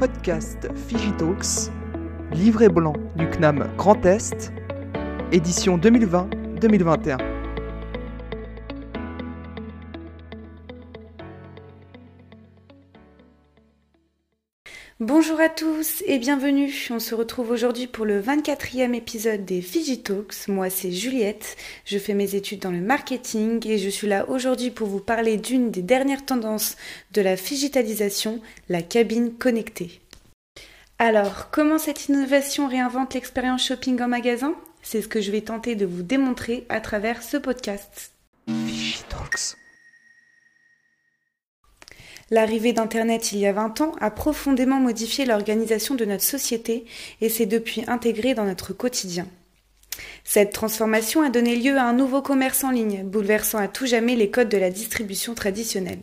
podcast Figitalks, livret blanc du CNAM Grand Est, édition 2020-2021. Bonjour à tous et bienvenue. On se retrouve aujourd'hui pour le 24e épisode des Figitalks. Moi, c'est Juliette. Je fais mes études dans le marketing et je suis là aujourd'hui pour vous parler d'une des dernières tendances de la digitalisation, la cabine connectée. Alors, comment cette innovation réinvente l'expérience shopping en magasin? C'est ce que je vais tenter de vous démontrer à travers ce podcast. Figitalks. L'arrivée d'Internet il y a 20 ans a profondément modifié l'organisation de notre société et s'est depuis intégrée dans notre quotidien. Cette transformation a donné lieu à un nouveau commerce en ligne, bouleversant à tout jamais les codes de la distribution traditionnelle.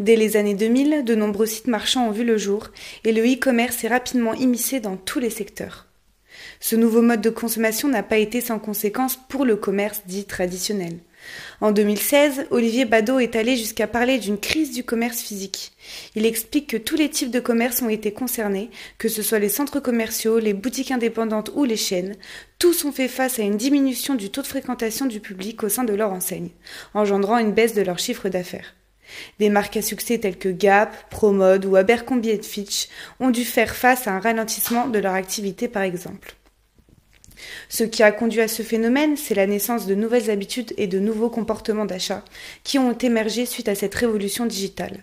Dès les années 2000, de nombreux sites marchands ont vu le jour et le e-commerce est rapidement immiscé dans tous les secteurs. Ce nouveau mode de consommation n'a pas été sans conséquence pour le commerce dit traditionnel. En 2016, Olivier Badeau est allé jusqu'à parler d'une crise du commerce physique. Il explique que tous les types de commerce ont été concernés, que ce soit les centres commerciaux, les boutiques indépendantes ou les chaînes. Tous ont fait face à une diminution du taux de fréquentation du public au sein de leur enseigne, engendrant une baisse de leur chiffre d'affaires. Des marques à succès telles que Gap, Promode ou Abercrombie Fitch ont dû faire face à un ralentissement de leur activité par exemple. Ce qui a conduit à ce phénomène, c'est la naissance de nouvelles habitudes et de nouveaux comportements d'achat qui ont émergé suite à cette révolution digitale.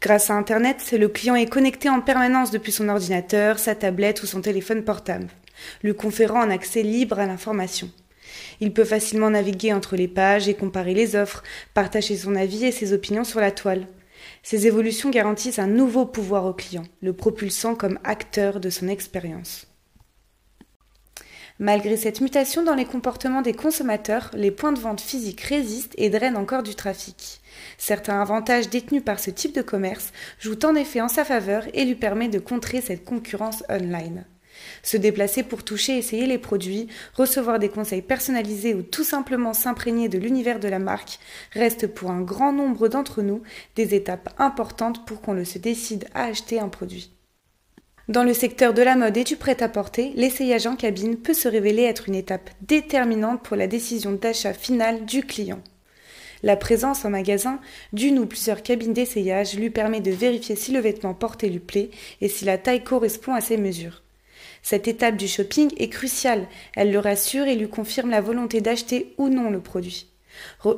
Grâce à Internet, le client est connecté en permanence depuis son ordinateur, sa tablette ou son téléphone portable, lui conférant un accès libre à l'information. Il peut facilement naviguer entre les pages et comparer les offres, partager son avis et ses opinions sur la toile. Ces évolutions garantissent un nouveau pouvoir au client, le propulsant comme acteur de son expérience. Malgré cette mutation dans les comportements des consommateurs, les points de vente physiques résistent et drainent encore du trafic. Certains avantages détenus par ce type de commerce jouent en effet en sa faveur et lui permettent de contrer cette concurrence online. Se déplacer pour toucher essayer les produits, recevoir des conseils personnalisés ou tout simplement s'imprégner de l'univers de la marque reste pour un grand nombre d'entre nous des étapes importantes pour qu'on se décide à acheter un produit. Dans le secteur de la mode et du prêt-à-porter, l'essayage en cabine peut se révéler être une étape déterminante pour la décision d'achat finale du client. La présence en magasin d'une ou plusieurs cabines d'essayage lui permet de vérifier si le vêtement porté lui plaît et si la taille correspond à ses mesures. Cette étape du shopping est cruciale, elle le rassure et lui confirme la volonté d'acheter ou non le produit.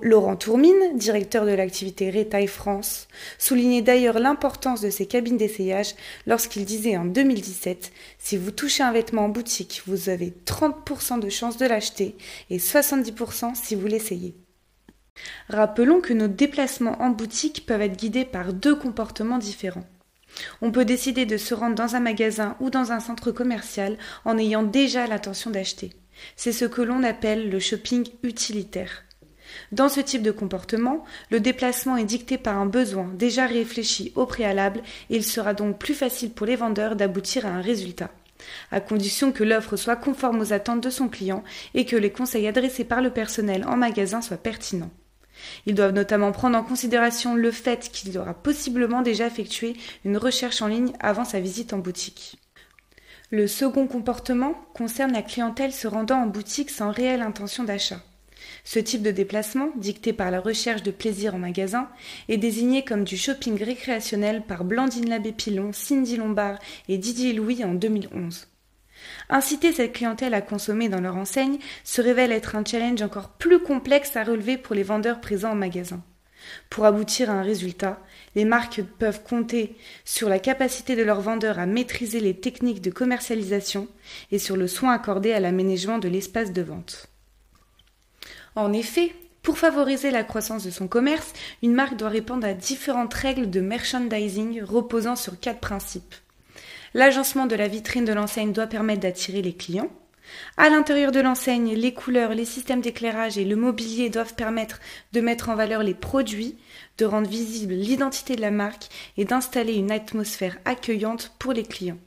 Laurent Tourmine, directeur de l'activité Retail France, soulignait d'ailleurs l'importance de ces cabines d'essayage lorsqu'il disait en 2017 Si vous touchez un vêtement en boutique, vous avez 30% de chances de l'acheter et 70% si vous l'essayez. Rappelons que nos déplacements en boutique peuvent être guidés par deux comportements différents. On peut décider de se rendre dans un magasin ou dans un centre commercial en ayant déjà l'intention d'acheter. C'est ce que l'on appelle le shopping utilitaire. Dans ce type de comportement, le déplacement est dicté par un besoin déjà réfléchi au préalable et il sera donc plus facile pour les vendeurs d'aboutir à un résultat à condition que l'offre soit conforme aux attentes de son client et que les conseils adressés par le personnel en magasin soient pertinents. Ils doivent notamment prendre en considération le fait qu'il aura possiblement déjà effectué une recherche en ligne avant sa visite en boutique. Le second comportement concerne la clientèle se rendant en boutique sans réelle intention d'achat. Ce type de déplacement, dicté par la recherche de plaisir en magasin, est désigné comme du shopping récréationnel par Blandine Labbé-Pilon, Cindy Lombard et Didier Louis en 2011. Inciter cette clientèle à consommer dans leur enseigne se révèle être un challenge encore plus complexe à relever pour les vendeurs présents en magasin. Pour aboutir à un résultat, les marques peuvent compter sur la capacité de leurs vendeurs à maîtriser les techniques de commercialisation et sur le soin accordé à l'aménagement de l'espace de vente. En effet, pour favoriser la croissance de son commerce, une marque doit répondre à différentes règles de merchandising reposant sur quatre principes. L'agencement de la vitrine de l'enseigne doit permettre d'attirer les clients. À l'intérieur de l'enseigne, les couleurs, les systèmes d'éclairage et le mobilier doivent permettre de mettre en valeur les produits, de rendre visible l'identité de la marque et d'installer une atmosphère accueillante pour les clients.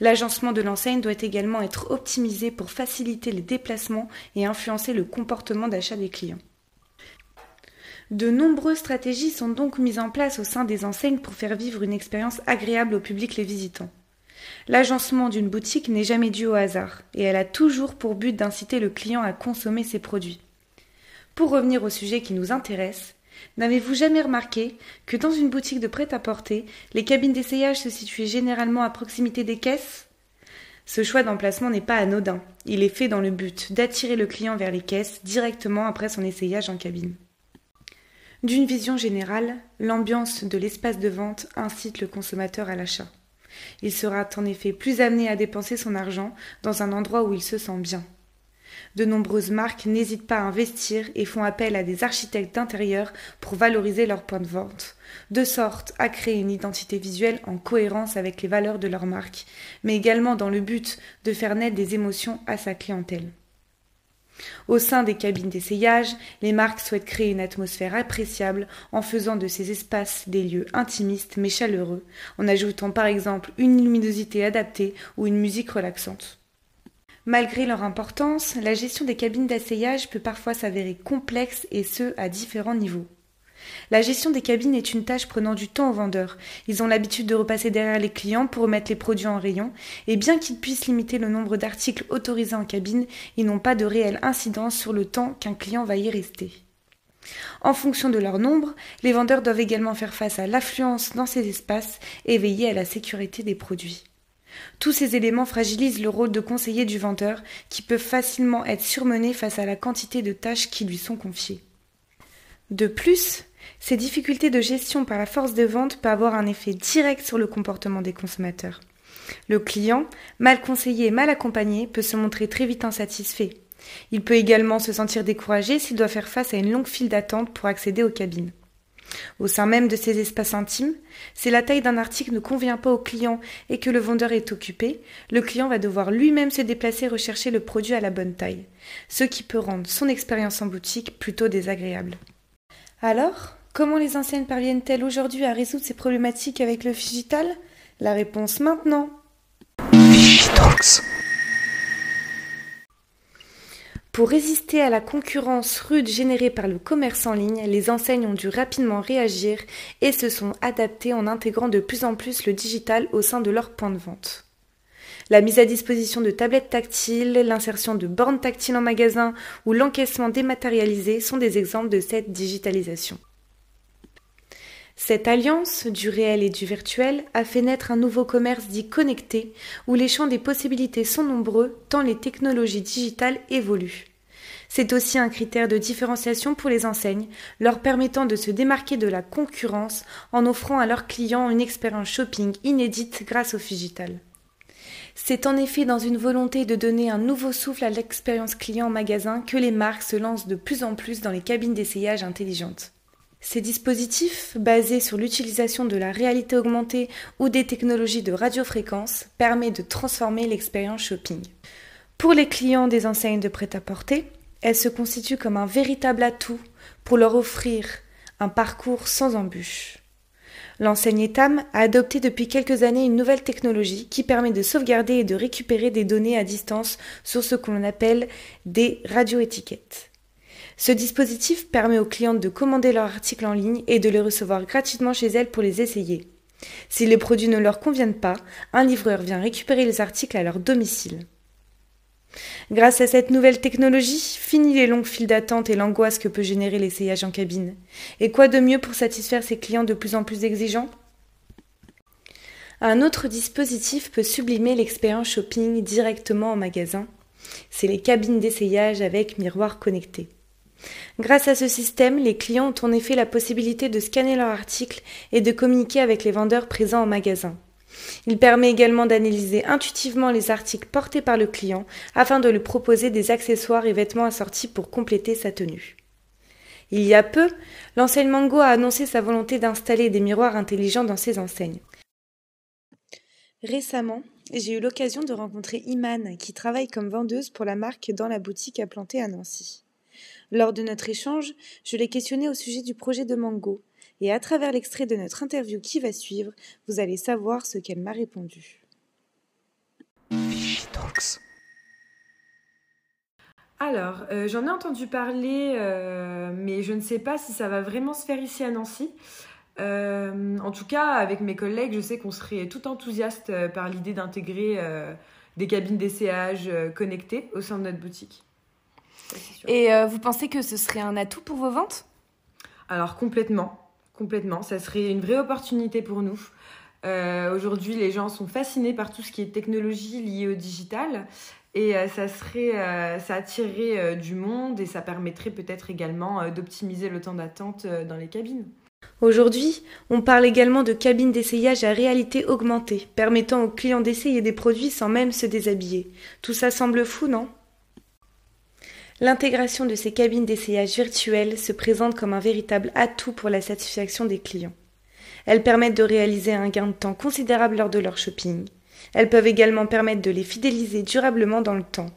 L'agencement de l'enseigne doit également être optimisé pour faciliter les déplacements et influencer le comportement d'achat des clients. De nombreuses stratégies sont donc mises en place au sein des enseignes pour faire vivre une expérience agréable au public les visitant. L'agencement d'une boutique n'est jamais dû au hasard, et elle a toujours pour but d'inciter le client à consommer ses produits. Pour revenir au sujet qui nous intéresse, n'avez-vous jamais remarqué que dans une boutique de prêt-à-porter, les cabines d'essayage se situaient généralement à proximité des caisses? Ce choix d'emplacement n'est pas anodin, il est fait dans le but d'attirer le client vers les caisses directement après son essayage en cabine. D'une vision générale, l'ambiance de l'espace de vente incite le consommateur à l'achat. Il sera en effet plus amené à dépenser son argent dans un endroit où il se sent bien. De nombreuses marques n'hésitent pas à investir et font appel à des architectes d'intérieur pour valoriser leurs points de vente, de sorte à créer une identité visuelle en cohérence avec les valeurs de leur marque, mais également dans le but de faire naître des émotions à sa clientèle. Au sein des cabines d'essayage, les marques souhaitent créer une atmosphère appréciable en faisant de ces espaces des lieux intimistes mais chaleureux, en ajoutant par exemple une luminosité adaptée ou une musique relaxante. Malgré leur importance, la gestion des cabines d'essayage peut parfois s'avérer complexe et ce à différents niveaux. La gestion des cabines est une tâche prenant du temps aux vendeurs. Ils ont l'habitude de repasser derrière les clients pour remettre les produits en rayon, et bien qu'ils puissent limiter le nombre d'articles autorisés en cabine, ils n'ont pas de réelle incidence sur le temps qu'un client va y rester. En fonction de leur nombre, les vendeurs doivent également faire face à l'affluence dans ces espaces et veiller à la sécurité des produits. Tous ces éléments fragilisent le rôle de conseiller du vendeur qui peut facilement être surmené face à la quantité de tâches qui lui sont confiées. De plus, ces difficultés de gestion par la force de vente peuvent avoir un effet direct sur le comportement des consommateurs. Le client, mal conseillé et mal accompagné, peut se montrer très vite insatisfait. Il peut également se sentir découragé s'il doit faire face à une longue file d'attente pour accéder aux cabines. Au sein même de ces espaces intimes, si la taille d'un article ne convient pas au client et que le vendeur est occupé, le client va devoir lui-même se déplacer rechercher le produit à la bonne taille, ce qui peut rendre son expérience en boutique plutôt désagréable. Alors, comment les enseignes parviennent-elles aujourd'hui à résoudre ces problématiques avec le digital? La réponse maintenant. Pour résister à la concurrence rude générée par le commerce en ligne, les enseignes ont dû rapidement réagir et se sont adaptées en intégrant de plus en plus le digital au sein de leurs points de vente. La mise à disposition de tablettes tactiles, l'insertion de bornes tactiles en magasin ou l'encaissement dématérialisé sont des exemples de cette digitalisation. Cette alliance du réel et du virtuel a fait naître un nouveau commerce dit connecté, où les champs des possibilités sont nombreux tant les technologies digitales évoluent. C'est aussi un critère de différenciation pour les enseignes, leur permettant de se démarquer de la concurrence en offrant à leurs clients une expérience shopping inédite grâce au digital. C'est en effet dans une volonté de donner un nouveau souffle à l'expérience client en magasin que les marques se lancent de plus en plus dans les cabines d'essayage intelligentes. Ces dispositifs, basés sur l'utilisation de la réalité augmentée ou des technologies de radiofréquence, permettent de transformer l'expérience shopping. Pour les clients des enseignes de prêt-à-porter, elles se constituent comme un véritable atout pour leur offrir un parcours sans embûches. L'enseigne Etam a adopté depuis quelques années une nouvelle technologie qui permet de sauvegarder et de récupérer des données à distance sur ce que l'on appelle des radioétiquettes. Ce dispositif permet aux clientes de commander leurs articles en ligne et de les recevoir gratuitement chez elles pour les essayer. Si les produits ne leur conviennent pas, un livreur vient récupérer les articles à leur domicile. Grâce à cette nouvelle technologie, fini les longues files d'attente et l'angoisse que peut générer l'essayage en cabine. Et quoi de mieux pour satisfaire ses clients de plus en plus exigeants? Un autre dispositif peut sublimer l'expérience shopping directement en magasin. C'est les cabines d'essayage avec miroir connecté. Grâce à ce système, les clients ont en effet la possibilité de scanner leur article et de communiquer avec les vendeurs présents en magasin. Il permet également d'analyser intuitivement les articles portés par le client afin de lui proposer des accessoires et vêtements assortis pour compléter sa tenue. Il y a peu, l'enseigne Mango a annoncé sa volonté d'installer des miroirs intelligents dans ses enseignes. Récemment, j'ai eu l'occasion de rencontrer Iman qui travaille comme vendeuse pour la marque dans la boutique à planter à Nancy. Lors de notre échange, je l'ai questionné au sujet du projet de Mango et à travers l'extrait de notre interview qui va suivre, vous allez savoir ce qu'elle m'a répondu. Alors, euh, j'en ai entendu parler, euh, mais je ne sais pas si ça va vraiment se faire ici à Nancy. Euh, en tout cas, avec mes collègues, je sais qu'on serait tout enthousiaste par l'idée d'intégrer des cabines d'essayage connectées au sein de notre boutique. Et vous pensez que ce serait un atout pour vos ventes? Alors complètement, complètement. Ça serait une vraie opportunité pour nous. Aujourd'hui, les gens sont fascinés par tout ce qui est technologie liée au digital et euh, ça serait, euh, ça attirerait euh, du monde et ça permettrait peut-être également d'optimiser le temps d'attente dans les cabines. Aujourd'hui, on parle également de cabines d'essayage à réalité augmentée, permettant aux clients d'essayer des produits sans même se déshabiller. Tout ça semble fou, non? L'intégration de ces cabines d'essayage virtuelles se présente comme un véritable atout pour la satisfaction des clients. Elles permettent de réaliser un gain de temps considérable lors de leur shopping. Elles peuvent également permettre de les fidéliser durablement dans le temps.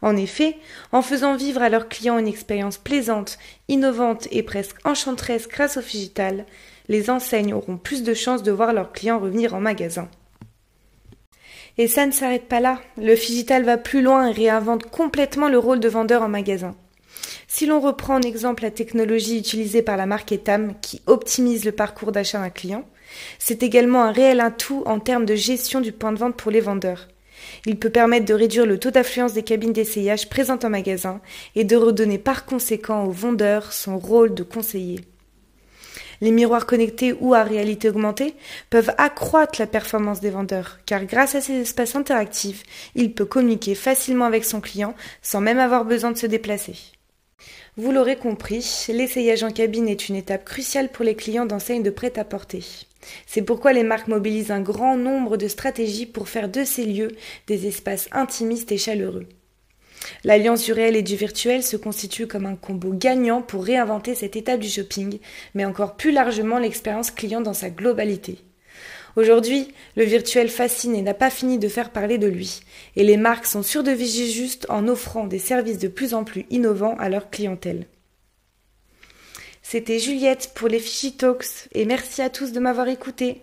En effet, en faisant vivre à leurs clients une expérience plaisante, innovante et presque enchanteresse grâce au digital, les enseignes auront plus de chances de voir leurs clients revenir en magasin. Et ça ne s'arrête pas là. Le digital va plus loin et réinvente complètement le rôle de vendeur en magasin. Si l'on reprend en exemple la technologie utilisée par la marque Etam qui optimise le parcours d'achat d'un client, c'est également un réel atout en termes de gestion du point de vente pour les vendeurs. Il peut permettre de réduire le taux d'affluence des cabines d'essayage présentes en magasin et de redonner par conséquent au vendeur son rôle de conseiller. Les miroirs connectés ou à réalité augmentée peuvent accroître la performance des vendeurs, car grâce à ces espaces interactifs, il peut communiquer facilement avec son client sans même avoir besoin de se déplacer. Vous l'aurez compris, l'essayage en cabine est une étape cruciale pour les clients d'enseignes de prêt-à-porter. C'est pourquoi les marques mobilisent un grand nombre de stratégies pour faire de ces lieux des espaces intimistes et chaleureux. L'alliance du réel et du virtuel se constitue comme un combo gagnant pour réinventer cette étape du shopping, mais encore plus largement l'expérience client dans sa globalité. Aujourd'hui, le virtuel fascine et n'a pas fini de faire parler de lui, et les marques sont sûres de viger juste en offrant des services de plus en plus innovants à leur clientèle. C'était Juliette pour les Fishy Talks et merci à tous de m'avoir écouté.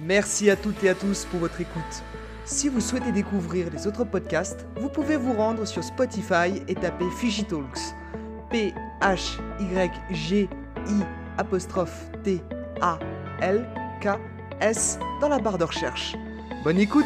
Merci à toutes et à tous pour votre écoute. Si vous souhaitez découvrir les autres podcasts, vous pouvez vous rendre sur Spotify et taper Fishy Talks. P H Y G I apostrophe T A L K S dans la barre de recherche. Bonne écoute